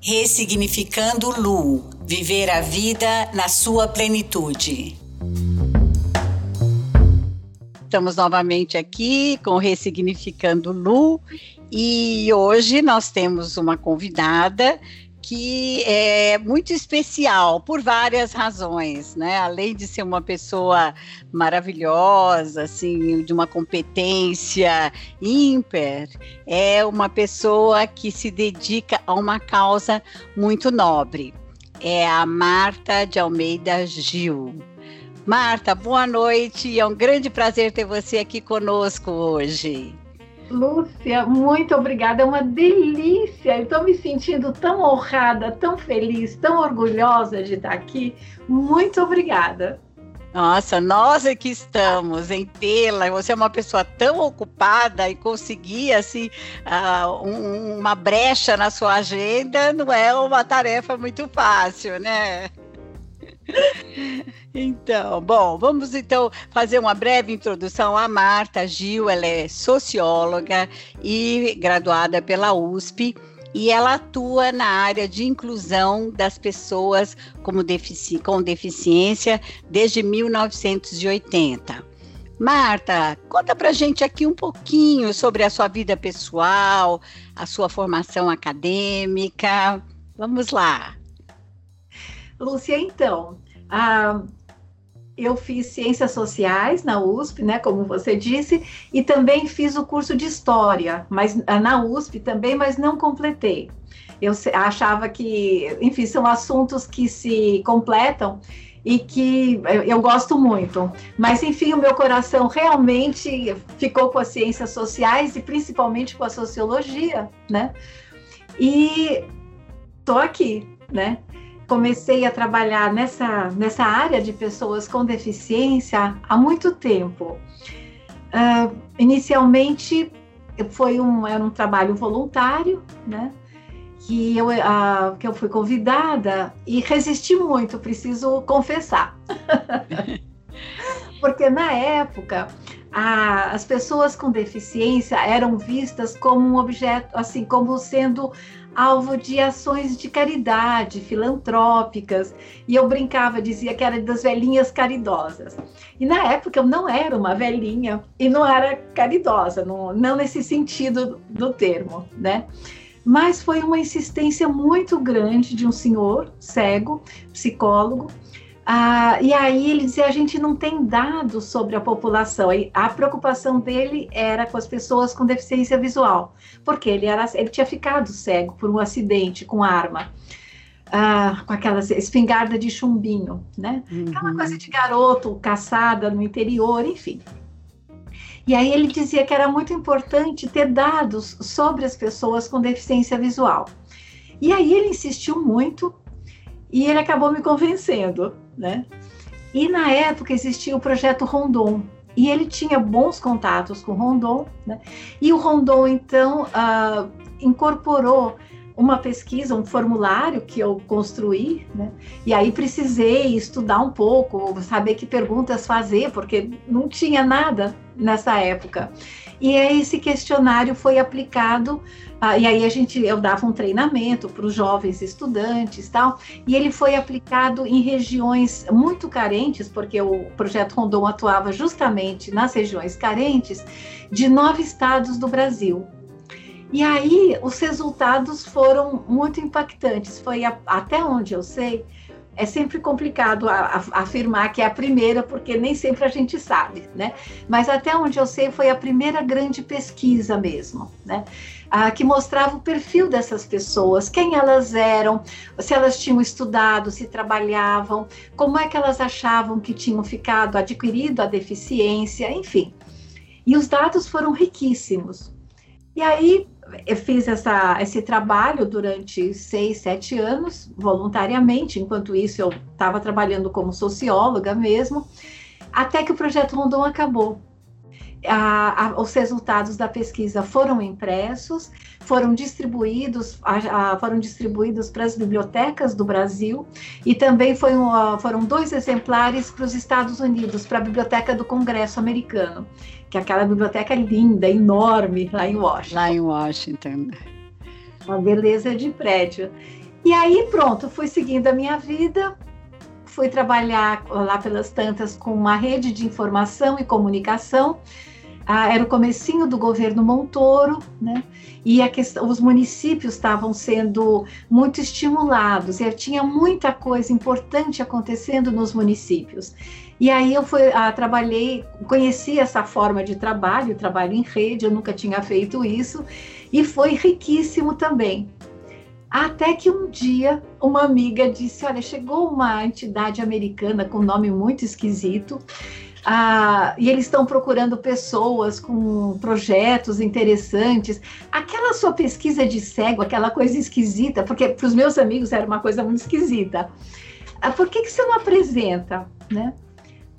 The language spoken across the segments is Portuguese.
Ressignificando Lu, viver a vida na sua plenitude. Estamos novamente aqui com Ressignificando Lu e hoje nós temos uma convidada que é muito especial por várias razões, né? Além de ser uma pessoa maravilhosa, assim, de uma competência ímpar, é uma pessoa que se dedica a uma causa muito nobre. É a Marta de Almeida Gil. Marta, boa noite. É um grande prazer ter você aqui conosco hoje. Lúcia, muito obrigada. É uma delícia. Estou me sentindo tão honrada, tão feliz, tão orgulhosa de estar aqui. Muito obrigada. Nossa, nós é que estamos em tê-la. Você é uma pessoa tão ocupada e conseguir assim uh, um, uma brecha na sua agenda não é uma tarefa muito fácil, né? Então, bom, vamos então fazer uma breve introdução à Marta Gil. Ela é socióloga e graduada pela USP e ela atua na área de inclusão das pessoas defici com deficiência desde 1980. Marta, conta pra gente aqui um pouquinho sobre a sua vida pessoal, a sua formação acadêmica. Vamos lá. Lúcia, então, ah, eu fiz ciências sociais na USP, né, como você disse, e também fiz o curso de história, mas ah, na USP também, mas não completei. Eu achava que, enfim, são assuntos que se completam e que eu gosto muito. Mas, enfim, o meu coração realmente ficou com as ciências sociais e principalmente com a sociologia, né? E tô aqui, né? Comecei a trabalhar nessa, nessa área de pessoas com deficiência há muito tempo. Uh, inicialmente foi um, era um trabalho voluntário, né? Que eu, uh, que eu fui convidada e resisti muito, preciso confessar. Porque na época a, as pessoas com deficiência eram vistas como um objeto, assim, como sendo alvo de ações de caridade, filantrópicas, e eu brincava, dizia que era das velhinhas caridosas. E na época eu não era uma velhinha e não era caridosa, não, não nesse sentido do termo, né? Mas foi uma insistência muito grande de um senhor cego, psicólogo, ah, e aí ele dizia: a gente não tem dados sobre a população. E a preocupação dele era com as pessoas com deficiência visual, porque ele, era, ele tinha ficado cego por um acidente com arma. Ah, com aquela espingarda de chumbinho, né? Uhum. Aquela coisa de garoto caçada no interior, enfim. E aí ele dizia que era muito importante ter dados sobre as pessoas com deficiência visual. E aí ele insistiu muito e ele acabou me convencendo né? E na época existia o projeto Rondon, e ele tinha bons contatos com o Rondon, né? E o Rondon, então, uh, incorporou uma pesquisa, um formulário que eu construí, né? E aí precisei estudar um pouco, saber que perguntas fazer, porque não tinha nada nessa época. E aí esse questionário foi aplicado, ah, e aí a gente eu dava um treinamento para os jovens estudantes, tal, e ele foi aplicado em regiões muito carentes, porque o projeto Rondon atuava justamente nas regiões carentes de nove estados do Brasil. E aí os resultados foram muito impactantes. Foi a, até onde eu sei, é sempre complicado a, a, afirmar que é a primeira, porque nem sempre a gente sabe, né? Mas até onde eu sei, foi a primeira grande pesquisa mesmo, né? Ah, que mostrava o perfil dessas pessoas, quem elas eram, se elas tinham estudado, se trabalhavam, como é que elas achavam que tinham ficado adquirido a deficiência, enfim. E os dados foram riquíssimos. E aí fiz essa, esse trabalho durante seis, sete anos, voluntariamente, enquanto isso eu estava trabalhando como socióloga mesmo, até que o projeto Rondon acabou. A, a, os resultados da pesquisa foram impressos, foram distribuídos, a, foram distribuídos para as bibliotecas do Brasil e também um, foram dois exemplares para os Estados Unidos, para a Biblioteca do Congresso Americano que é aquela biblioteca linda, enorme, lá em Washington. Lá em Washington. Uma beleza de prédio. E aí, pronto, fui seguindo a minha vida, fui trabalhar lá pelas tantas com uma rede de informação e comunicação. Ah, era o comecinho do governo Montoro, né? E questão, os municípios estavam sendo muito estimulados e tinha muita coisa importante acontecendo nos municípios. E aí eu fui, ah, trabalhei, conheci essa forma de trabalho, trabalho em rede, eu nunca tinha feito isso, e foi riquíssimo também. Até que um dia uma amiga disse: Olha, chegou uma entidade americana com nome muito esquisito. Ah, e eles estão procurando pessoas com projetos interessantes. Aquela sua pesquisa de cego, aquela coisa esquisita, porque para os meus amigos era uma coisa muito esquisita. Ah, por que, que você não apresenta? Né?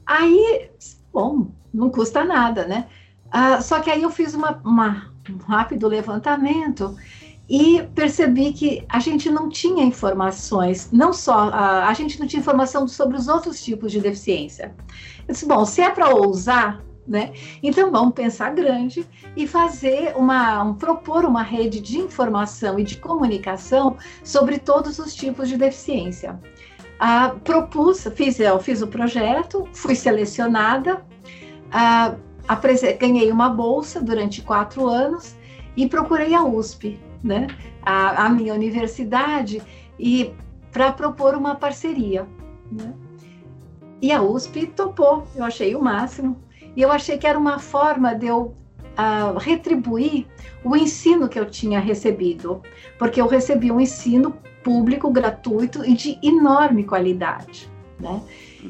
Aí, bom, não custa nada, né? Ah, só que aí eu fiz uma, uma, um rápido levantamento e percebi que a gente não tinha informações, não só a, a gente não tinha informação sobre os outros tipos de deficiência. Eu disse, bom, se é para ousar, né? Então vamos pensar grande e fazer uma, um, propor uma rede de informação e de comunicação sobre todos os tipos de deficiência. Ah, propus, fiz, eu fiz o projeto, fui selecionada, ah, ganhei uma bolsa durante quatro anos e procurei a USP né, a, a minha universidade e para propor uma parceria. Né? E a USP topou, eu achei o máximo. E eu achei que era uma forma de eu uh, retribuir o ensino que eu tinha recebido, porque eu recebi um ensino público, gratuito e de enorme qualidade. Né?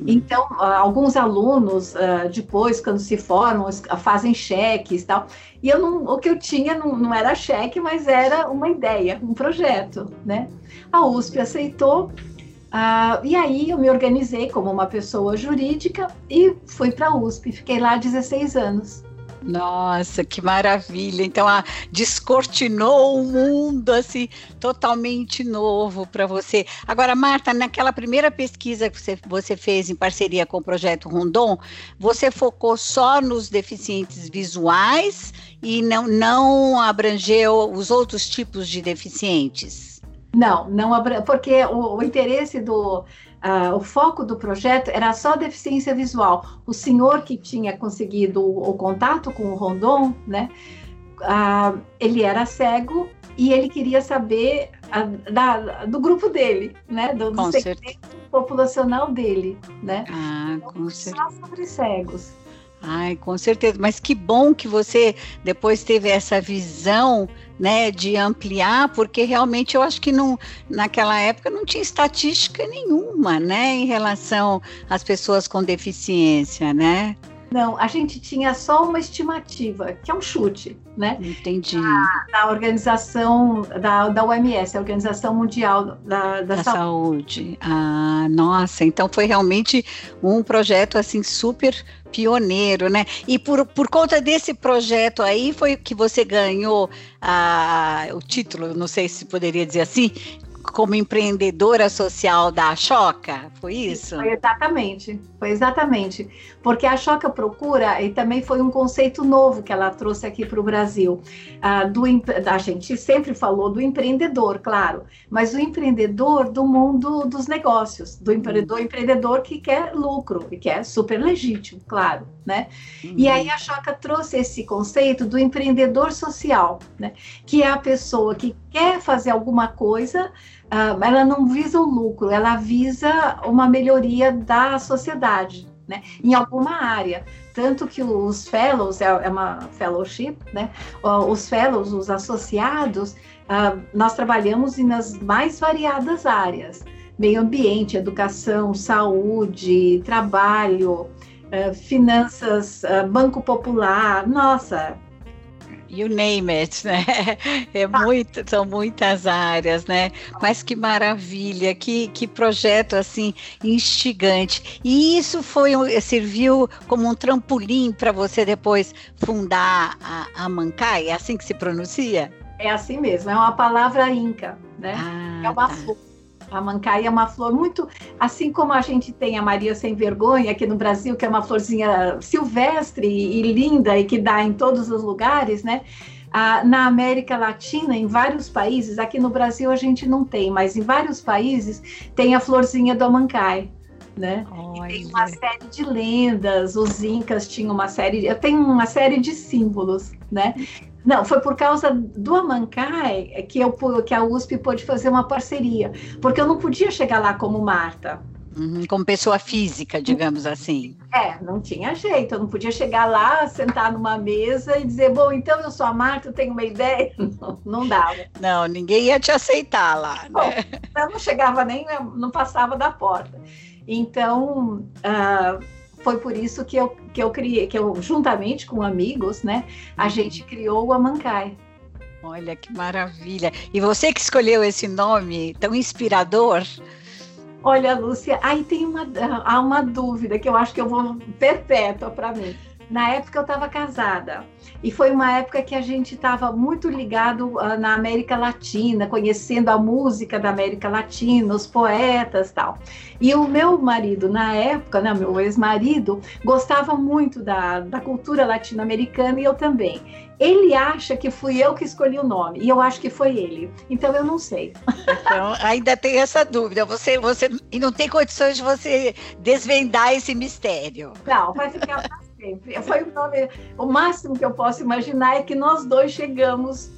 Então, alguns alunos, uh, depois, quando se formam, fazem cheques e tal. E eu não, o que eu tinha não, não era cheque, mas era uma ideia, um projeto, né? A USP aceitou, uh, e aí eu me organizei como uma pessoa jurídica e fui para a USP. Fiquei lá 16 anos. Nossa, que maravilha! Então, a, descortinou um mundo assim totalmente novo para você. Agora, Marta, naquela primeira pesquisa que você, você fez em parceria com o projeto Rondon, você focou só nos deficientes visuais e não, não abrangeu os outros tipos de deficientes? Não, não porque o, o interesse do Uh, o foco do projeto era só deficiência visual. O senhor que tinha conseguido o, o contato com o Rondon, né, uh, ele era cego e ele queria saber uh, da, do grupo dele, né, do, do segmento populacional dele, né. Ah, com certeza. Só sobre cegos. Ai, com certeza. Mas que bom que você depois teve essa visão, né, de ampliar, porque realmente eu acho que não, naquela época não tinha estatística nenhuma, né, em relação às pessoas com deficiência, né? Não, a gente tinha só uma estimativa, que é um chute, né? Entendi. Da, da organização da, da OMS, a Organização Mundial da, da, da Saúde. Saúde. Ah, nossa, então foi realmente um projeto assim super pioneiro, né? E por, por conta desse projeto aí foi que você ganhou ah, o título, não sei se poderia dizer assim, como empreendedora social da Choca, foi isso? Foi exatamente, foi exatamente. Porque a Choca Procura, e também foi um conceito novo que ela trouxe aqui para o Brasil. Ah, do, a gente sempre falou do empreendedor, claro, mas o empreendedor do mundo dos negócios, do empreendedor, empreendedor que quer lucro, e que é super legítimo, claro. Né? Uhum. E aí a Choca trouxe esse conceito do empreendedor social, né? que é a pessoa que quer fazer alguma coisa, uh, ela não visa o lucro, ela visa uma melhoria da sociedade, né? Em alguma área. Tanto que os fellows, é, é uma fellowship, né? Os fellows, os associados, uh, nós trabalhamos nas mais variadas áreas. Meio ambiente, educação, saúde, trabalho, uh, finanças, banco popular, nossa, you name it, né? É muito, são muitas áreas, né? Mas que maravilha, que, que projeto assim instigante. E isso foi serviu como um trampolim para você depois fundar a, a Mancai, é assim que se pronuncia? É assim mesmo, é uma palavra inca, né? Ah, é uma tá. flor a mancaia é uma flor muito, assim como a gente tem a Maria Sem Vergonha aqui no Brasil, que é uma florzinha silvestre e linda e que dá em todos os lugares, né? ah, na América Latina, em vários países, aqui no Brasil a gente não tem, mas em vários países tem a florzinha do Amancai. Né? tem uma série de lendas, os incas tinham uma série, eu tenho uma série de símbolos, né? Não, foi por causa do Amancai que, eu, que a USP pôde fazer uma parceria, porque eu não podia chegar lá como Marta, Uhum, como pessoa física, digamos assim. É, não tinha jeito, eu não podia chegar lá, sentar numa mesa e dizer, bom, então eu sou a Marta, eu tenho uma ideia. Não, não dava. Não, ninguém ia te aceitar lá, bom, né? Eu não chegava nem, não passava da porta. Então, uh, foi por isso que eu, que eu criei, que eu, juntamente com amigos, né, a uhum. gente criou o Amancai. Olha que maravilha! E você que escolheu esse nome tão inspirador, Olha, Lúcia, aí tem uma, há uma dúvida que eu acho que eu vou perpétua para mim. Na época eu estava casada e foi uma época que a gente estava muito ligado uh, na América Latina, conhecendo a música da América Latina, os poetas tal. E o meu marido, na época, né, meu ex-marido, gostava muito da, da cultura latino-americana e eu também. Ele acha que fui eu que escolhi o nome, e eu acho que foi ele. Então eu não sei. Então, ainda tem essa dúvida. Você, você, e não tem condições de você desvendar esse mistério. Não, vai ficar para sempre. Foi o nome. O máximo que eu posso imaginar é que nós dois chegamos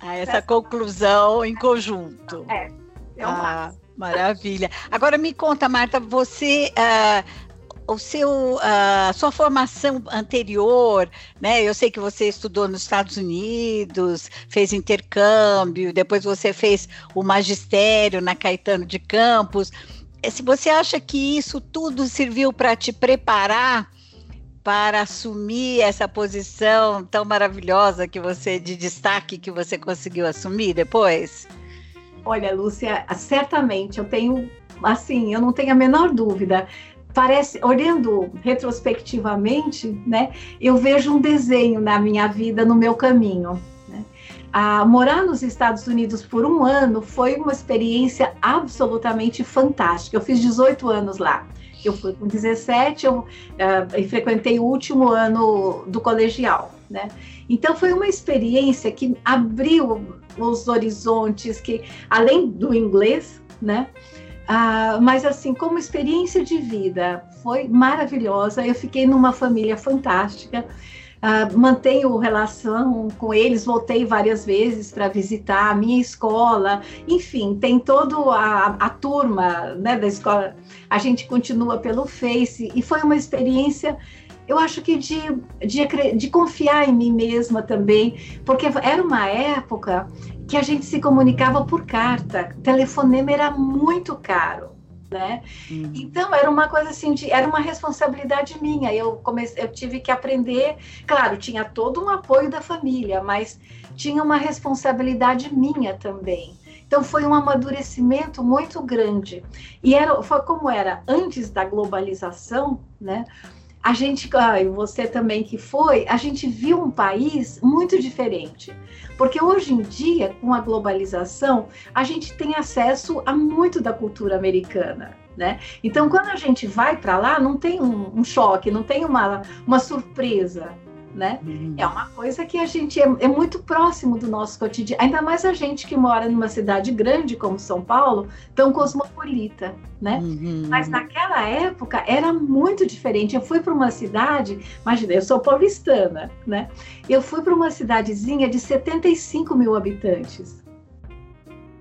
a essa conclusão em conjunto. É. é o ah, maravilha. Agora me conta, Marta, você uh, o seu, a sua formação anterior, né? Eu sei que você estudou nos Estados Unidos, fez intercâmbio, depois você fez o magistério na Caetano de Campos. Eh, se você acha que isso tudo serviu para te preparar para assumir essa posição tão maravilhosa que você de destaque que você conseguiu assumir depois? Olha, Lúcia, certamente eu tenho assim, eu não tenho a menor dúvida parece, olhando retrospectivamente, né, eu vejo um desenho na minha vida, no meu caminho. Né? Morar nos Estados Unidos por um ano foi uma experiência absolutamente fantástica. Eu fiz 18 anos lá. Eu fui com 17, eu uh, frequentei o último ano do colegial, né? Então foi uma experiência que abriu os horizontes, que além do inglês, né? Ah, mas assim, como experiência de vida, foi maravilhosa. Eu fiquei numa família fantástica. Ah, mantenho relação com eles, voltei várias vezes para visitar a minha escola, enfim, tem toda a, turma né, da escola, a gente continua pelo Face, e foi uma experiência eu acho que de, de, de, confiar em mim mesma também, porque era uma época que a gente se comunicava por carta, telefonema era muito caro. Né? Hum. Então era uma coisa assim, de, era uma responsabilidade minha. Eu comecei, eu tive que aprender. Claro, tinha todo um apoio da família, mas tinha uma responsabilidade minha também. Então foi um amadurecimento muito grande. E era, foi como era antes da globalização, né? A gente, ah, você também que foi, a gente viu um país muito diferente. Porque hoje em dia, com a globalização, a gente tem acesso a muito da cultura americana. Né? Então, quando a gente vai para lá, não tem um, um, choque, não tem uma, uma surpresa né? Uhum. É uma coisa que a gente é, é, muito próximo do nosso cotidiano, ainda mais a gente que mora numa cidade grande como São Paulo, tão cosmopolita, né? Uhum. Mas naquela época era muito diferente. Eu fui para uma cidade, imagina, eu sou paulistana, né? Eu fui para uma cidadezinha de 75 mil habitantes,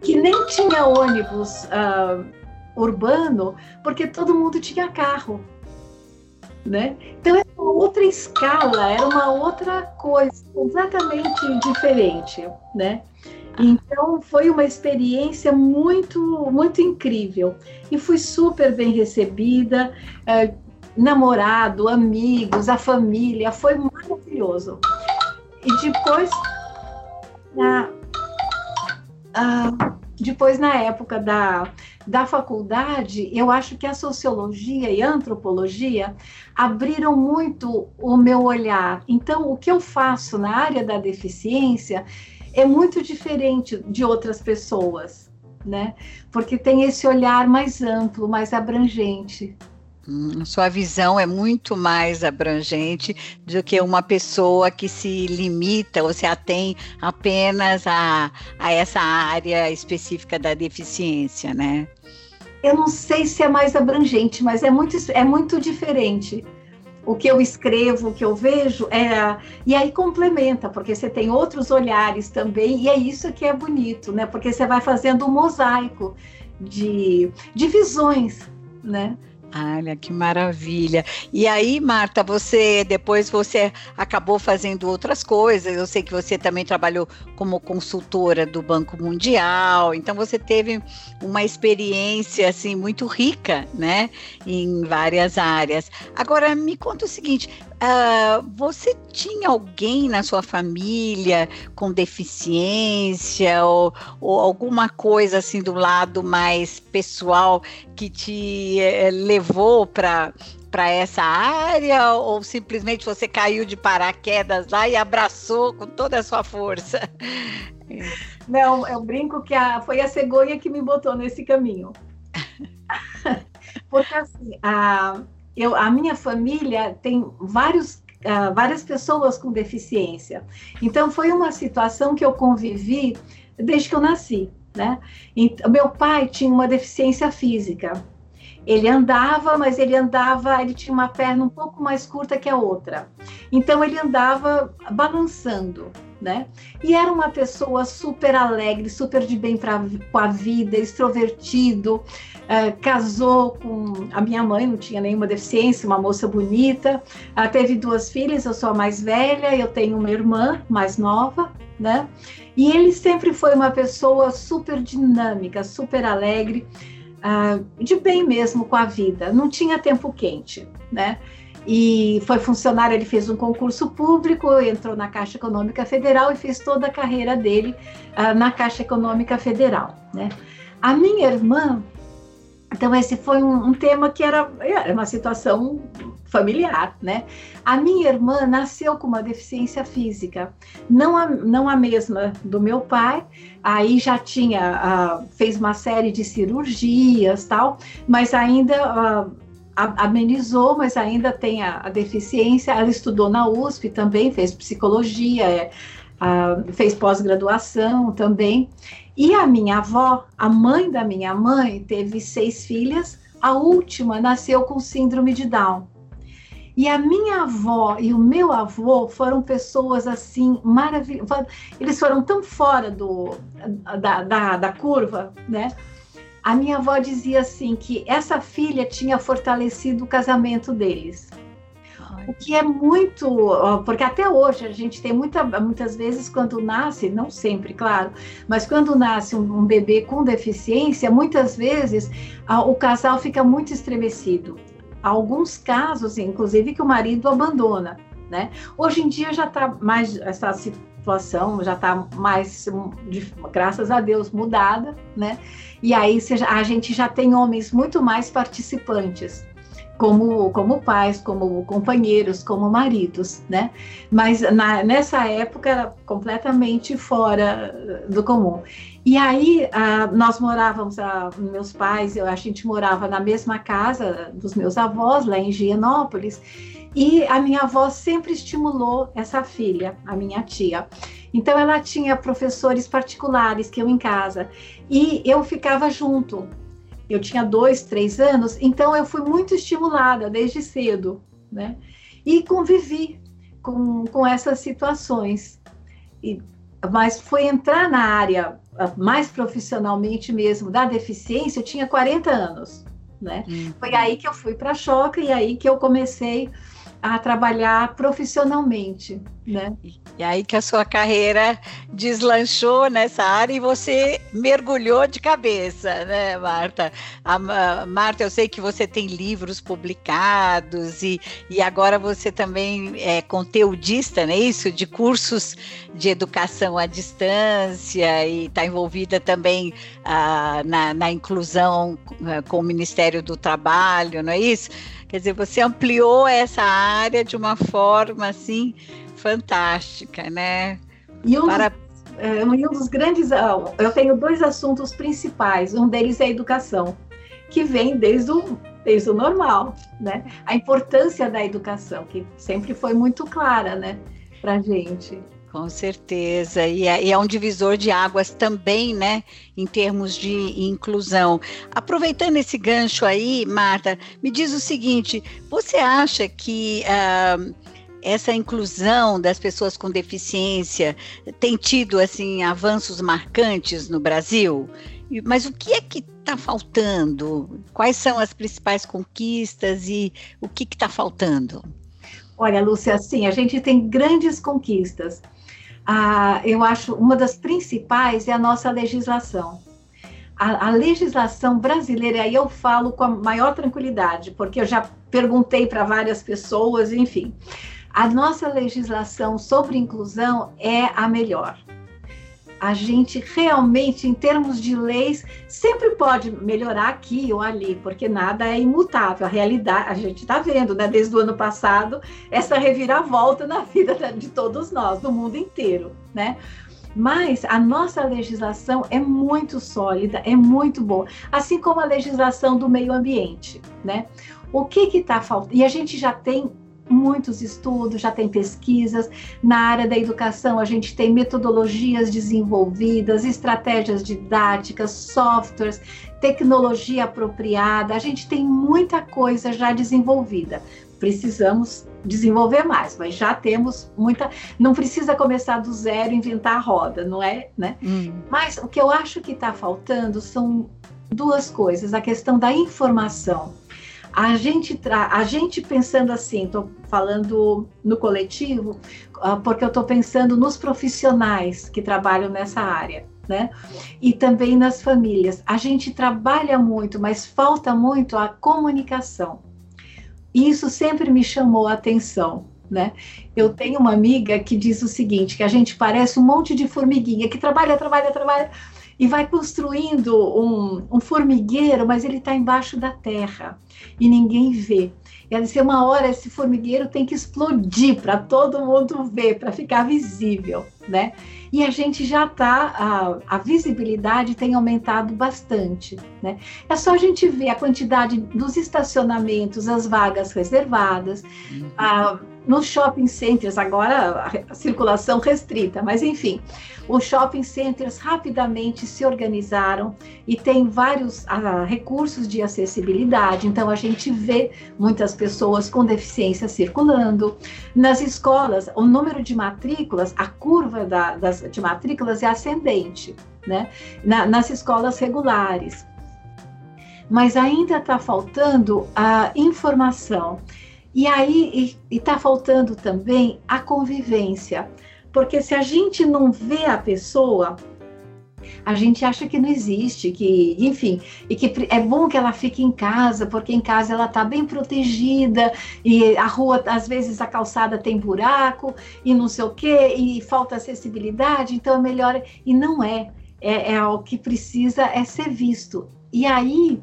que nem tinha ônibus uh, urbano, porque todo mundo tinha carro né? Então era uma outra escala, era uma outra coisa completamente diferente, né? Então foi uma experiência muito, muito incrível e fui super bem recebida, é, namorado, amigos, a família, foi maravilhoso. E depois, na, depois na época da, da faculdade, eu acho que a sociologia e a antropologia abriram muito o meu olhar. Então, o que eu faço na área da deficiência é muito diferente de outras pessoas, né? Porque tem esse olhar mais amplo, mais abrangente. Sua visão é muito mais abrangente do que uma pessoa que se limita ou se atém apenas a, a essa área específica da deficiência, né? Eu não sei se é mais abrangente, mas é muito, é muito diferente. O que eu escrevo, o que eu vejo, é, e aí complementa, porque você tem outros olhares também, e é isso que é bonito, né? Porque você vai fazendo um mosaico de, de visões, né? Olha que maravilha. E aí, Marta, você depois você acabou fazendo outras coisas. Eu sei que você também trabalhou como consultora do Banco Mundial. Então você teve uma experiência assim muito rica, né, em várias áreas. Agora me conta o seguinte: Uh, você tinha alguém na sua família com deficiência ou, ou, alguma coisa assim do lado mais pessoal que te eh, levou para para essa área ou simplesmente você caiu de paraquedas lá e abraçou com toda a sua força? Não, eu brinco que a, foi a cegonha que me botou nesse caminho. Porque assim, a, eu, a minha família tem vários, uh, várias pessoas com deficiência. Então, foi uma situação que eu convivi desde que eu nasci. Né? Meu pai tinha uma deficiência física. Ele andava, mas ele andava, ele tinha uma perna um pouco mais curta que a outra. Então ele andava balançando, né? E era uma pessoa super alegre, super de bem pra, com a vida, extrovertido, uh, casou com a minha mãe, não tinha nenhuma deficiência, uma moça bonita, uh, teve duas filhas, eu sou a mais velha, eu tenho uma irmã mais nova, né? E ele sempre foi uma pessoa super dinâmica, super alegre, uh, de bem mesmo com a vida, não tinha tempo quente, né? E foi funcionário, ele fez um concurso público, entrou na Caixa Econômica Federal e fez toda a carreira dele uh, na Caixa Econômica Federal. Né? A minha irmã, então esse foi um, um, tema que era, era uma situação familiar, né? A minha irmã nasceu com uma deficiência física, não a, não a mesma do meu pai, aí já tinha, uh, fez uma série de cirurgias tal, mas ainda... Uh, amenizou, mas ainda tem a, a, deficiência. Ela estudou na USP também, fez psicologia, é, a, fez pós-graduação também. E a minha avó, a mãe da minha mãe, teve seis filhas. A última nasceu com síndrome de Down. E a minha avó e o meu avô foram pessoas assim maravilhosas. Eles foram tão fora do, da, da, da curva, né? A minha avó dizia assim que essa filha tinha fortalecido o casamento deles. O que é muito, porque até hoje a gente tem muita, muitas vezes quando nasce, não sempre, claro, mas quando nasce um, um bebê com deficiência, muitas vezes a, o casal fica muito estremecido. Há alguns casos, inclusive, que o marido abandona. Né? Hoje em dia já está mais essa situação já está mais, graças a Deus, mudada, né? E aí a gente já tem homens muito mais participantes, como, como pais, como companheiros, como maridos, né? Mas na, nessa época era completamente fora do comum. E aí nós morávamos, meus pais, eu, a gente morava na mesma casa dos meus avós, lá em Higienópolis, e a minha avó sempre estimulou essa filha, a minha tia. Então ela tinha professores particulares que eu em casa e eu ficava junto. Eu tinha dois, três anos, então eu fui muito estimulada desde cedo, né? E convivi com, com essas situações. E, mas foi entrar na área ah, mais profissionalmente mesmo da deficiência, eu tinha 40 anos, né? Hum. Foi aí que eu fui para a Choca e aí que eu comecei a trabalhar profissionalmente, né? E aí que a sua carreira deslanchou nessa área e você mergulhou de cabeça, né, Marta? A, a, Marta, eu sei que você tem livros publicados e, e agora você também é conteudista, não é isso? De cursos de educação à distância e está envolvida também ah, na, na inclusão ah, com o Ministério do Trabalho, não é isso? Quer dizer, você ampliou essa área de uma forma assim fantástica, né? E um, Para... dos, é, um dos grandes, ah, eu tenho dois assuntos principais. Um deles é a educação, que vem desde o Isso normal, né? A importância da educação, que sempre foi muito clara, né, para gente. Com certeza, e é, e é, um divisor de águas também, né, em termos de inclusão. Aproveitando esse gancho aí, Marta, me diz o seguinte: você acha que uh, essa inclusão das pessoas com deficiência tem tido assim avanços marcantes no Brasil? Mas o que é que está faltando? Quais são as principais conquistas e o que está faltando? Olha, Lúcia, assim, a gente tem grandes conquistas. Ah, eu acho uma das principais é a nossa legislação. A, a legislação brasileira, aí eu falo com a maior tranquilidade, porque eu já perguntei para várias pessoas, enfim. A nossa legislação sobre inclusão é a melhor a gente realmente, em termos de leis, sempre pode melhorar aqui ou ali, porque nada é imutável. A realidade, a gente está vendo, né, desde o ano passado, essa reviravolta na vida de todos nós, do mundo inteiro, né? Mas a nossa legislação é muito sólida, é muito boa, assim como a legislação do meio ambiente, né? O que que está faltando? E a gente já tem muitos estudos, já tem pesquisas. Na área da educação, a gente tem metodologias desenvolvidas, estratégias didáticas, softwares, tecnologia apropriada. A gente tem muita coisa já desenvolvida. Precisamos desenvolver mais, mas já temos muita. Não precisa começar do zero, inventar a roda, não é? Né? Hum. Mas o que eu acho que está faltando são duas coisas: a questão da informação a gente, a gente pensando assim, estou falando no coletivo, uh, porque eu estou pensando nos profissionais que trabalham nessa área. Né? E também nas famílias. A gente trabalha muito, mas falta muito a comunicação. E isso sempre me chamou a atenção. Né? Eu tenho uma amiga que diz o seguinte: que a gente parece um monte de formiguinha que trabalha, trabalha, trabalha e vai construindo um, um formigueiro, mas ele está embaixo da terra e ninguém vê. E disse, uma hora esse formigueiro tem que explodir para todo mundo ver, para ficar visível, né? E a gente já está, a, a, visibilidade tem aumentado bastante, né? É só a gente ver a quantidade dos estacionamentos, as vagas reservadas, uhum. a, nos shopping centers, agora a, circulação restrita, mas enfim, os shopping centers rapidamente se organizaram e tem vários uh, recursos de acessibilidade, então a gente vê muitas pessoas com deficiência circulando. Nas escolas, o número de matrículas, a curva da, das, de matrículas é ascendente, né? Na, nas escolas regulares. Mas ainda está faltando a informação. E aí está faltando também a convivência. Porque se a gente não vê a pessoa, a gente acha que não existe, que, enfim, e que é bom que ela fique em casa, porque em casa ela está bem protegida, e a rua, às vezes, a calçada tem buraco, e não sei o quê, e falta acessibilidade, então é melhor. E não é. É, é o que precisa é ser visto. E aí,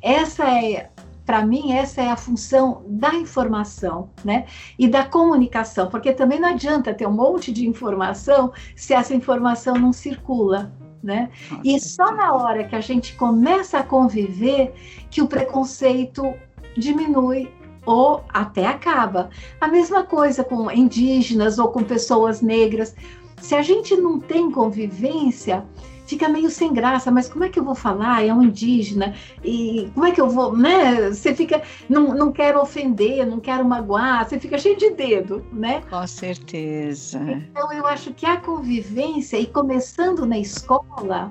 essa é para mim, essa é a função da informação, né? E da comunicação, porque também não adianta ter um monte de informação se essa informação não circula. Né? e só na hora que a gente começa a conviver que o preconceito diminui ou até acaba. A mesma coisa com indígenas ou com pessoas negras. Se a gente não tem convivência, fica meio sem graça, mas como é que eu vou falar? É um indígena, e como é que eu vou, né? Você fica, não, não quero ofender, não quero magoar, você fica cheio de dedo, né? Com certeza. Então eu acho que a convivência, e começando na escola,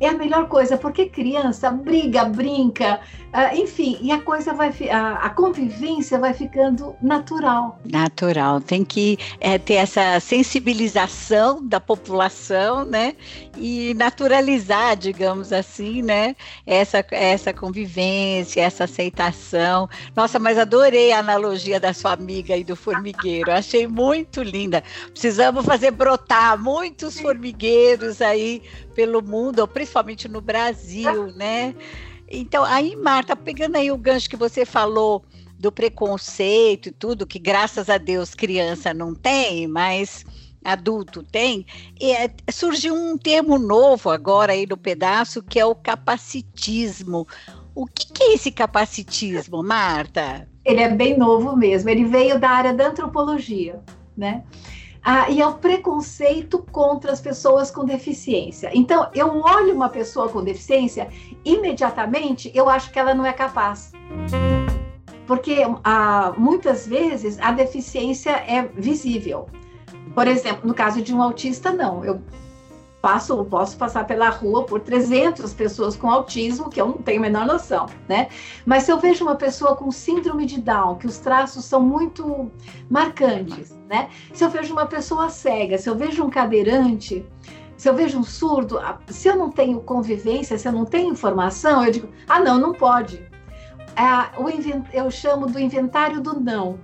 é a melhor coisa, porque criança briga, brinca, uh, enfim, e a coisa vai, a, a, convivência vai ficando natural. Natural, tem que é, ter essa sensibilização da população, né, e naturalizar, digamos assim, né, essa, essa convivência, essa aceitação. Nossa, mas adorei a analogia da sua amiga e do formigueiro, achei muito linda. Precisamos fazer brotar muitos formigueiros aí pelo mundo, principalmente no Brasil, né? Então, aí, Marta, pegando aí o gancho que você falou do preconceito e tudo, que graças a Deus criança não tem, mas adulto tem, é, surgiu um termo novo agora aí no pedaço, que é o capacitismo. O que, que é esse capacitismo, Marta? Ele é bem novo mesmo. Ele veio da área da antropologia, né? Ah, e é o preconceito contra as pessoas com deficiência. Então, eu olho uma pessoa com deficiência, imediatamente eu acho que ela não é capaz. Porque ah, muitas vezes a deficiência é visível. Por exemplo, no caso de um autista, não. Eu passo, posso passar pela rua por 300 pessoas com autismo, que eu não tenho a menor noção, né? Mas se eu vejo uma pessoa com síndrome de Down, que os traços são muito marcantes, né? Se eu vejo uma pessoa cega, se eu vejo um cadeirante, se eu vejo um surdo, se eu não tenho convivência, se eu não tenho informação, eu digo, ah, não, não pode. É. Eu chamo do inventário do não.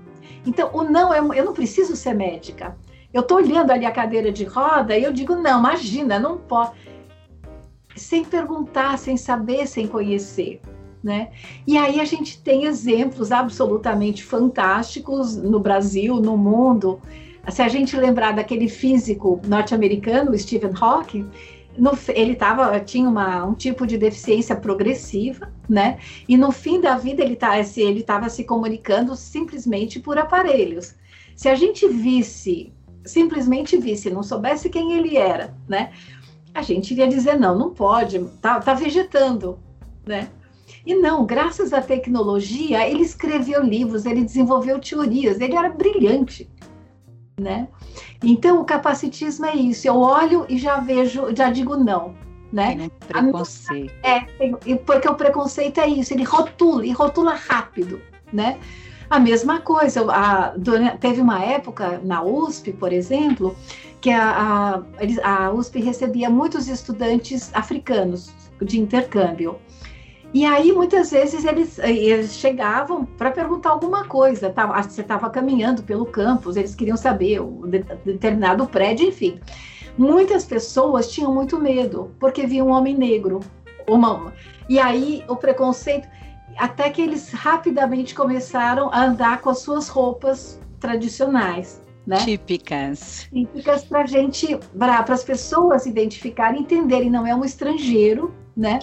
Então, o não, é... eu não preciso ser médica. Eu estou olhando ali a cadeira de roda e eu digo, não, imagina, não pode. Sem perguntar, sem saber, sem conhecer. Né? E aí a gente tem exemplos absolutamente fantásticos no Brasil, no mundo. Se a gente lembrar daquele físico norte-americano, Stephen Hawking, no, ele tava, tinha uma, um tipo de deficiência progressiva, né? E no fim da vida ele tá, estava se comunicando simplesmente por aparelhos. Se a gente visse simplesmente visse, não soubesse quem ele era, né? A gente iria dizer, não, não pode, tá, tá vegetando, né? E não, graças à tecnologia, ele escreveu livros, ele desenvolveu teorias, ele era brilhante, né? Então, o capacitismo é isso, eu olho e já vejo, já digo não, né? Tem um preconceito. É, porque o preconceito é isso, ele rotula, e rotula rápido, né? A mesma coisa, a, teve uma época na USP, por exemplo, que a, a, a USP recebia muitos estudantes africanos de intercâmbio. E aí, muitas vezes, eles, eles chegavam para perguntar alguma coisa. Tava, você estava caminhando pelo campus, eles queriam saber o de, determinado prédio, enfim. Muitas pessoas tinham muito medo, porque viam um homem negro. Uma, e aí, o preconceito até que eles rapidamente começaram a andar com as suas roupas tradicionais. Né? Típicas. Típicas para gente, para as pessoas identificarem, entenderem, não é um estrangeiro, né?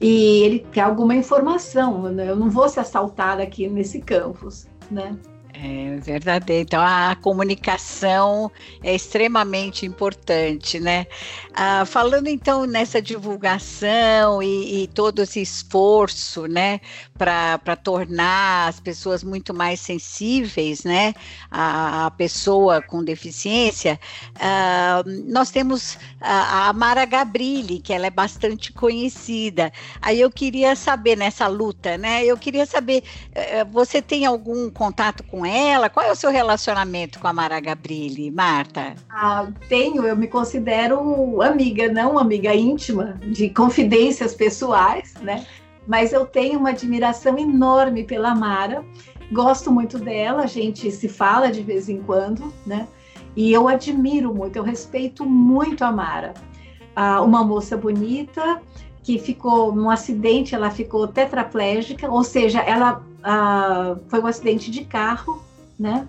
E ele quer alguma informação. Eu não vou ser assaltada aqui nesse campus, né? É verdadeiro. Então, a comunicação é extremamente importante, né? Ah, falando então nessa divulgação e, e todo esse esforço, né, para tornar as pessoas muito mais sensíveis, né, a, a pessoa com deficiência, ah, nós temos a, a Mara Gabrilli, que ela é bastante conhecida. Aí eu queria saber nessa luta, né? Eu queria saber, eh, você tem algum contato com ela? Qual é o seu relacionamento com a Mara Gabrilli, Marta? Ah, tenho, eu me considero amiga, não amiga íntima, de confidências pessoais, né? Mas eu tenho uma admiração enorme pela Mara, gosto muito dela, a gente se fala de vez em quando, né? E eu admiro muito, eu respeito muito a Mara. Ah, uma moça bonita, que ficou num acidente, ela ficou tetraplégica, ou seja, ela ah, foi um acidente de carro, né?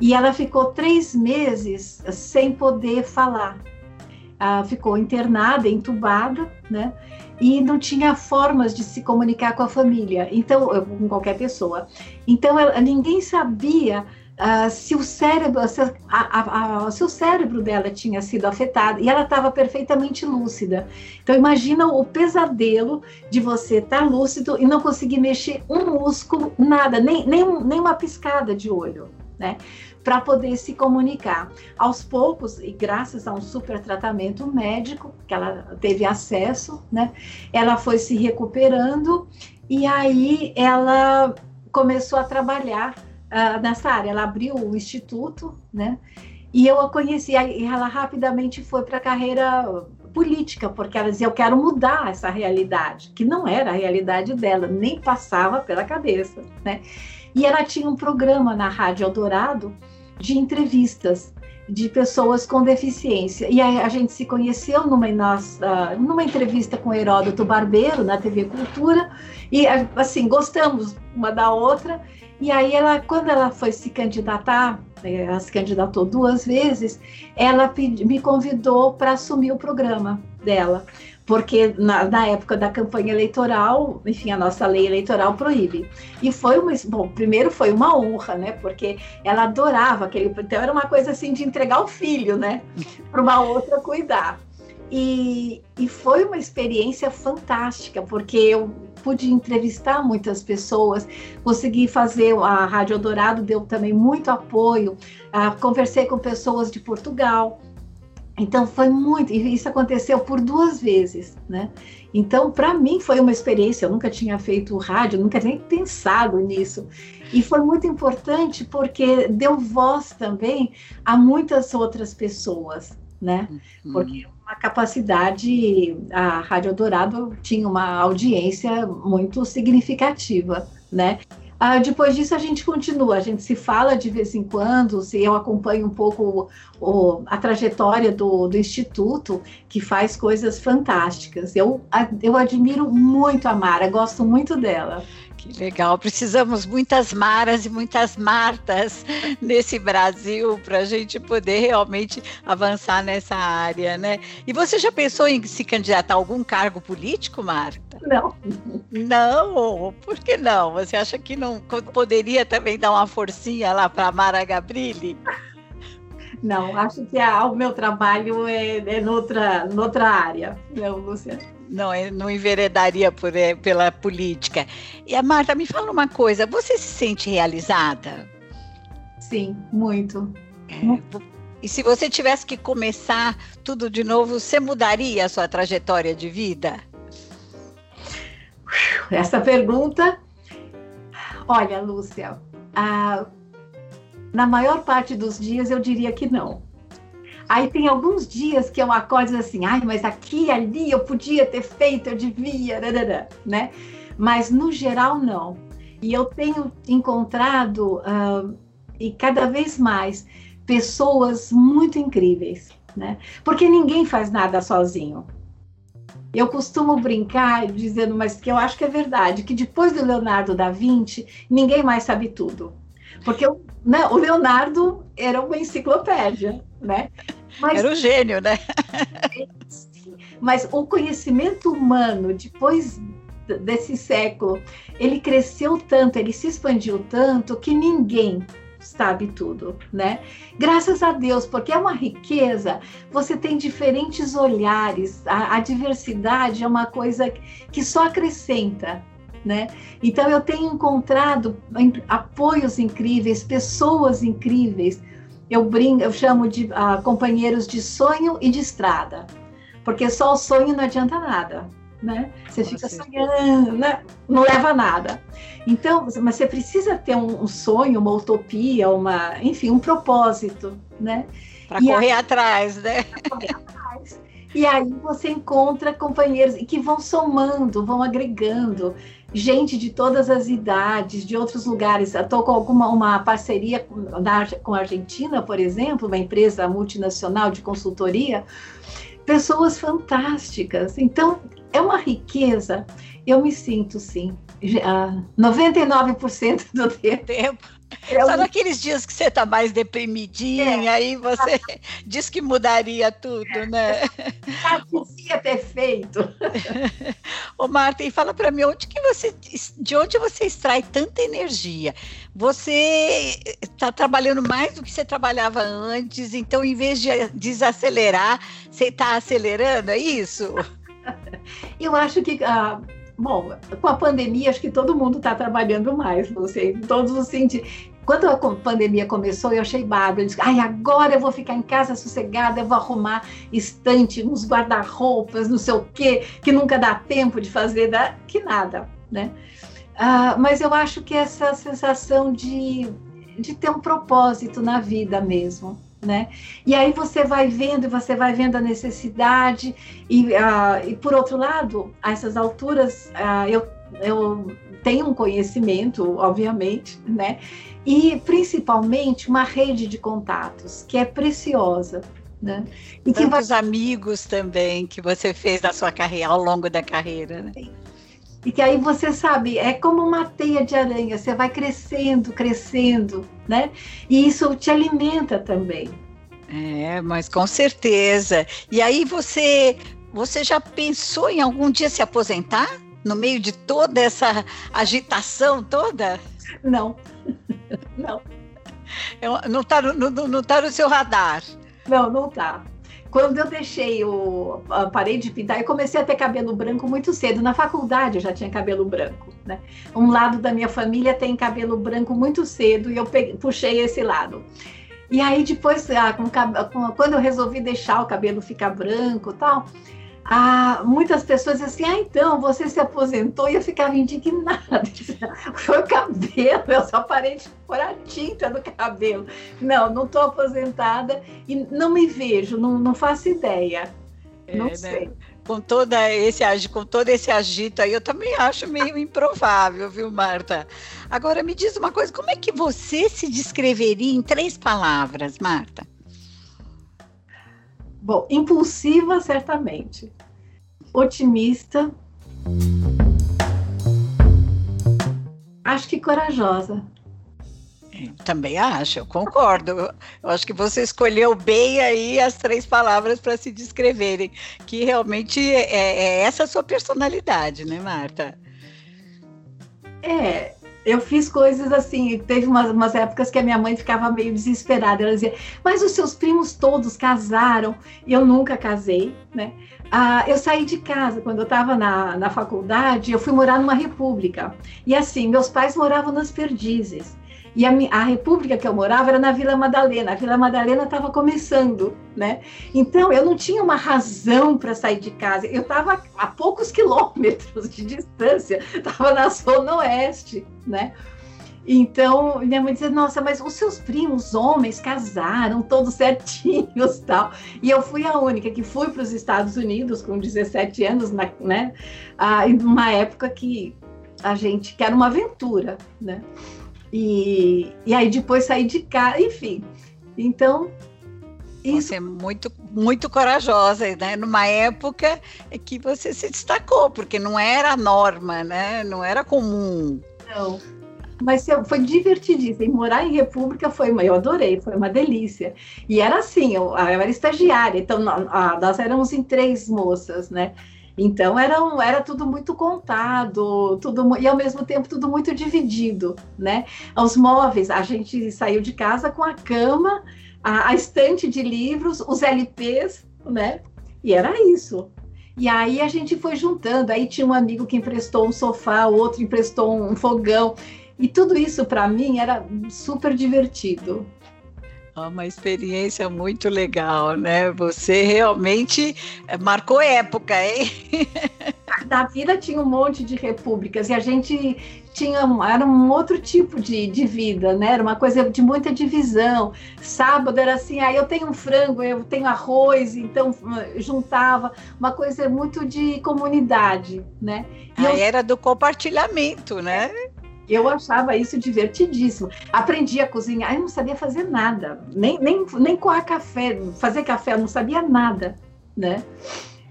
E ela ficou três meses sem poder falar. Ah, ficou internada, entubada, né? E não tinha formas de se comunicar com a família, então com qualquer pessoa. Então ela, ninguém sabia Uh, se o cérebro, se, a, a, a, se o cérebro dela tinha sido afetado e ela estava perfeitamente lúcida. Então imagina o pesadelo de você estar tá lúcido e não conseguir mexer um músculo, nada, nem, nem, nem uma piscada de olho, né? Para poder se comunicar. Aos poucos, e graças a um super tratamento médico que ela teve acesso, né? Ela foi se recuperando e aí ela começou a trabalhar uh, nessa área. Ela abriu o instituto, né? E eu a conheci, e ela rapidamente foi para a carreira política, porque ela dizia: Eu quero mudar essa realidade, que não era a realidade dela, nem passava pela cabeça, né? E ela tinha um programa na Rádio Eldorado de entrevistas de pessoas com deficiência. E a, a gente se conheceu numa, nossa, numa entrevista com Heródoto Barbeiro, na TV Cultura, e assim, gostamos uma da outra, e aí ela, quando ela foi se candidatar, né, ela se candidatou duas vezes, ela me convidou para assumir o programa dela, porque na, na, época da campanha eleitoral, enfim, a nossa lei eleitoral proíbe. E foi uma, bom, primeiro foi uma honra, né? Porque ela adorava aquele, então era uma coisa assim de entregar o filho, né? Para uma outra cuidar. E, e foi uma experiência fantástica, porque eu pude entrevistar muitas pessoas, consegui fazer, a Rádio Dourado deu também muito apoio, uh, conversei com pessoas de Portugal, então foi muito, e isso aconteceu por duas vezes, né? Então, para mim foi uma experiência, eu nunca tinha feito rádio, nunca nem pensado nisso. E foi muito importante porque deu voz também a muitas outras pessoas, né? Uhum. Porque uma capacidade, a Rádio Dourado tinha uma audiência muito significativa, né? Ah, depois disso a gente continua, a gente se fala de vez em quando, se eu acompanho um pouco o, o, a trajetória do, do, Instituto, que faz coisas fantásticas. Eu, eu admiro muito a Mara, gosto muito dela. Que legal, precisamos muitas Maras e muitas Martas nesse Brasil para a gente poder realmente avançar nessa área, né? E você já pensou em se candidatar a algum cargo político, Marta? Não. Não? Por que não? Você acha que não poderia também dar uma forcinha lá para Mara Gabrilli? Não, acho que a, o meu trabalho é, é noutra, noutra área, não, Luciana não, não enveredaria por, é, pela política. E a Marta, me fala uma coisa, você se sente realizada? Sim, muito. É, e se você tivesse que começar tudo de novo, você mudaria a sua trajetória de vida? Essa pergunta, olha, Lúcia, a, na maior parte dos dias eu diria que não. Aí tem alguns dias que eu acordo assim, ai, mas aqui ali eu podia ter feito, eu devia, né? Mas no geral não. E eu tenho encontrado uh, e cada vez mais pessoas muito incríveis, né? Porque ninguém faz nada sozinho. Eu costumo brincar dizendo, mas que eu acho que é verdade, que depois do Leonardo da Vinci, ninguém mais sabe tudo. Porque né, o Leonardo era uma enciclopédia, né? Mas, era o gênio, né? mas o conhecimento humano, depois desse século, ele cresceu tanto, ele se expandiu tanto que ninguém sabe tudo, né? Graças a Deus, porque é uma riqueza, você tem diferentes olhares, a, a diversidade é uma coisa que só acrescenta, né? Então eu tenho encontrado apoios incríveis, pessoas incríveis. Eu brinco, eu chamo de uh, companheiros de sonho e de estrada, porque só o sonho não adianta nada, né? Você fica sonhando, né? Não leva a nada. Então, mas você precisa ter um, um sonho, uma utopia, uma, enfim, um propósito, né? Para correr aí, atrás, né? correr atrás. E aí você encontra companheiros que vão somando, vão agregando gente de todas as idades, de outros lugares. Estou com alguma uma parceria com, com a Argentina, por exemplo, uma empresa multinacional de consultoria, pessoas fantásticas. Então, é uma riqueza. Eu me sinto, sim, 99% do tempo eu... Só naqueles dias que você está mais deprimidinha, é. aí você diz que mudaria tudo, é. né? Já ter feito. Ô, Marta, e fala para mim, onde que você, de onde você extrai tanta energia? Você está trabalhando mais do que você trabalhava antes, então, em vez de desacelerar, você está acelerando, é isso? Eu acho que... Uh Bom, com a pandemia, acho que todo mundo está trabalhando mais, não sei, em todos os sentidos. Quando a pandemia começou, eu achei bárbaro. Eu disse, ai, agora eu vou ficar em casa sossegada, eu vou arrumar estante, uns guarda-roupas, não sei o quê, que nunca dá tempo de fazer, dá, que nada, né? Ah, mas eu acho que essa sensação de, de ter um propósito na vida mesmo, né? E aí você vai vendo, você vai vendo a necessidade e, uh, e por outro lado, a essas alturas uh, eu, eu tenho um conhecimento, obviamente, né? E principalmente uma rede de contatos que é preciosa. Né? E Tantos vai... amigos também que você fez na sua carreira, ao longo da carreira. Né? E que aí você sabe, é como uma teia de aranha, você vai crescendo, crescendo, né? E isso te alimenta também. É, mas com certeza. E aí você você já pensou em algum dia se aposentar? No meio de toda essa agitação toda? Não, não. Não está no, no, não tá no seu radar? Não, não está. Quando eu deixei o. parei de pintar, eu comecei a ter cabelo branco muito cedo. Na faculdade eu já tinha cabelo branco. Né? Um lado da minha família tem cabelo branco muito cedo e eu peguei, puxei esse lado. E aí depois, ah, com, quando eu resolvi deixar o cabelo ficar branco e tal, ah, muitas pessoas assim, ah, então, você se aposentou e eu ficava indignada. Foi o cabelo, eu só parei de pôr a tinta no cabelo. Não, não estou aposentada e não me vejo, não, não faço ideia. É, não né? sei. Com, toda esse, com todo esse agito aí, eu também acho meio improvável, viu, Marta? Agora, me diz uma coisa, como é que você se descreveria em três palavras, Marta? Bom, impulsiva, certamente. Otimista. Acho que corajosa. É, também acho, eu concordo. Eu acho que você escolheu bem aí as três palavras para se descreverem, que realmente é, é essa a sua personalidade, né, Marta? É, eu fiz coisas assim, teve umas, umas, épocas que a minha mãe ficava meio desesperada. Ela dizia, mas os seus primos todos casaram e eu nunca casei, né? Ah, eu saí de casa quando eu estava na, na faculdade, eu fui morar numa república. E assim, meus pais moravam nas perdizes. E a, a, república que eu morava era na Vila Madalena. A Vila Madalena estava começando, né? Então eu não tinha uma razão para sair de casa. Eu estava a poucos quilômetros de distância, estava na zona oeste, né? Então, minha mãe dizia, nossa, mas os seus primos homens casaram todos certinhos tal. E eu fui a única que fui para os Estados Unidos com 17 anos, né? Ah, em uma época que a gente, que era uma aventura, né? E, e aí depois saí de casa, enfim. Então. Isso... Você é muito, muito corajosa, né? Numa época que você se destacou, porque não era a norma, né? Não era comum. Não. Mas foi divertidíssimo. E morar em República foi, eu adorei, foi uma delícia. E era assim, eu, eu era estagiária, então nós éramos em três moças, né? Então era, era tudo muito contado, tudo e ao mesmo tempo tudo muito dividido, né? Os móveis, a gente saiu de casa com a cama, a, a estante de livros, os LPs, né? E era isso. E aí a gente foi juntando. Aí tinha um amigo que emprestou um sofá, outro emprestou um fogão. E tudo isso para mim era super divertido. É uma experiência muito legal, né? Você realmente eh, marcou época, hein? Na vida tinha um monte de repúblicas e a gente tinha era um outro tipo de, de vida, né? Era uma coisa de muita divisão. Sábado era assim, aí ah, eu tenho um frango, eu tenho arroz, então juntava uma coisa muito de comunidade, né? E eu... era do compartilhamento, né? Eu achava isso divertidíssimo. Aprendi a cozinhar, eu não sabia fazer nada, nem, nem, nem coar café, fazer café, eu não sabia nada, né?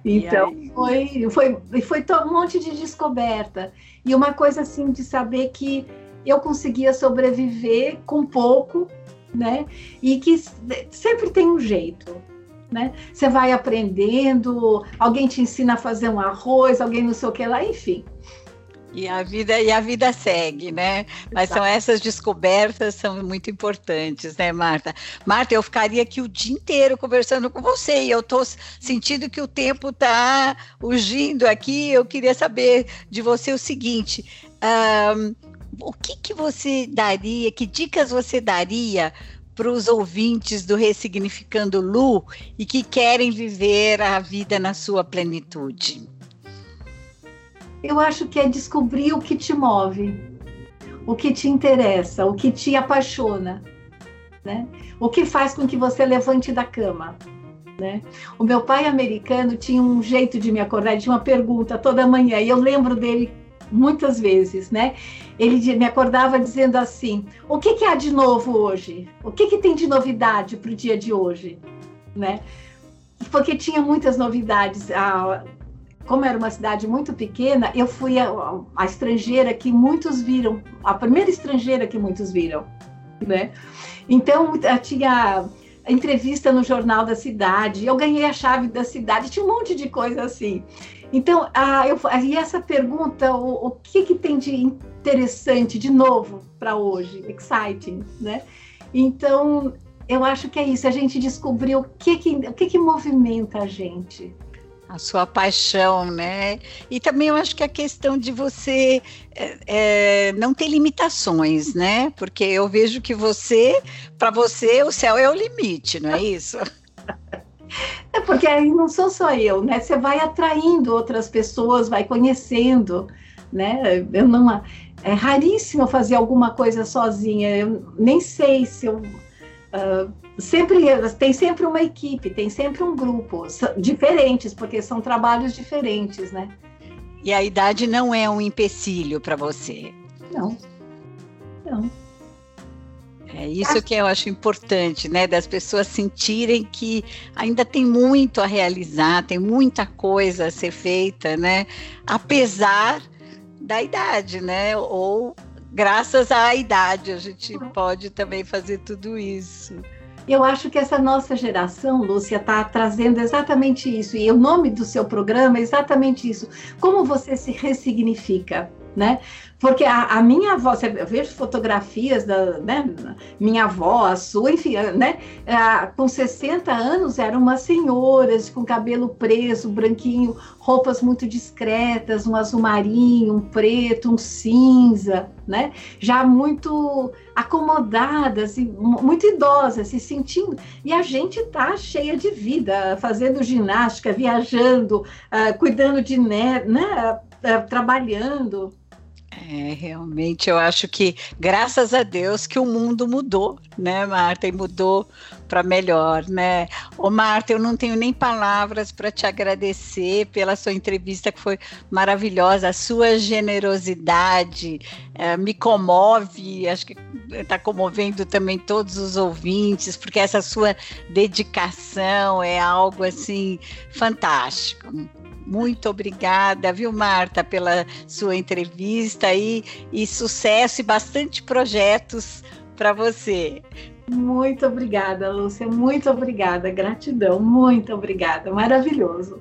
Então foi, foi, foi um monte de descoberta. E uma coisa assim de saber que eu conseguia sobreviver com pouco, né? E que sempre tem um jeito. Né? Você vai aprendendo, alguém te ensina a fazer um arroz, alguém não sei o que lá, enfim. E a vida e a vida segue, né? Mas Exato. são essas descobertas são muito importantes, né, Marta? Marta, eu ficaria aqui o dia inteiro conversando com você e eu estou sentindo que o tempo está urgindo aqui. Eu queria saber de você o seguinte: um, o que, que você daria, que dicas você daria para os ouvintes do Ressignificando Lu e que querem viver a vida na sua plenitude? Eu acho que é descobrir o que te move, o que te interessa, o que te apaixona, né? O que faz com que você levante da cama, né? O meu pai americano tinha um jeito de me acordar, tinha uma pergunta toda manhã, e eu lembro dele muitas vezes, né? Ele me acordava dizendo assim: "O que, que há de novo hoje? O que, que tem de novidade para o dia de hoje?", né? Porque tinha muitas novidades. Ah, como era uma cidade muito pequena, eu fui a, a, estrangeira que muitos viram, a primeira estrangeira que muitos viram, né? Então tinha entrevista no jornal da cidade, eu ganhei a chave da cidade, tinha um monte de coisa assim. Então, ah, eu, e essa pergunta, o, o que, que tem de interessante, de novo, para hoje? Exciting, né? Então, eu acho que é isso, a gente descobriu o que, que, o que, que movimenta a gente, a sua paixão, né? E também eu acho que a questão de você é, não ter limitações, né? Porque eu vejo que você, para você, o céu é o limite, não é isso? É porque aí não sou só eu, né? Você vai atraindo outras pessoas, vai conhecendo, né? Eu não é raríssimo fazer alguma coisa sozinha. Eu nem sei se eu uh, sempre tem sempre uma equipe, tem sempre um grupo, diferentes, porque são trabalhos diferentes, né? E a idade não é um empecilho para você? Não. Não. É isso que eu acho importante, né? Das pessoas sentirem que ainda tem muito a realizar, tem muita coisa a ser feita, né? Apesar da idade, né? Ou graças à idade a gente uhum. pode também fazer tudo isso. Eu acho que essa nossa geração, Lúcia, está trazendo exatamente isso. E o nome do seu programa é exatamente isso. Como você se ressignifica, né? Porque a, a, minha avó, eu vejo fotografias da né, minha avó, a sua, enfim, né? com 60 anos eram umas senhoras com cabelo preso, branquinho, roupas muito discretas, um azul marinho, um preto, um cinza, né? Já muito acomodadas e muito idosas, se sentindo. E a gente tá cheia de vida, fazendo ginástica, viajando, uh, cuidando de né, né uh, trabalhando. É, realmente eu acho que, graças a Deus, que o mundo mudou, né, Marta? E mudou para melhor, né? Ô, Marta, eu não tenho nem palavras para te agradecer pela sua entrevista, que foi maravilhosa. A sua generosidade é, me comove, acho que está comovendo também todos os ouvintes, porque essa sua dedicação é algo, assim, fantástico. Muito obrigada, viu, Marta, pela sua entrevista e, e sucesso e bastante projetos para você. Muito obrigada, Lúcia. Muito obrigada. Gratidão. Muito obrigada. Maravilhoso.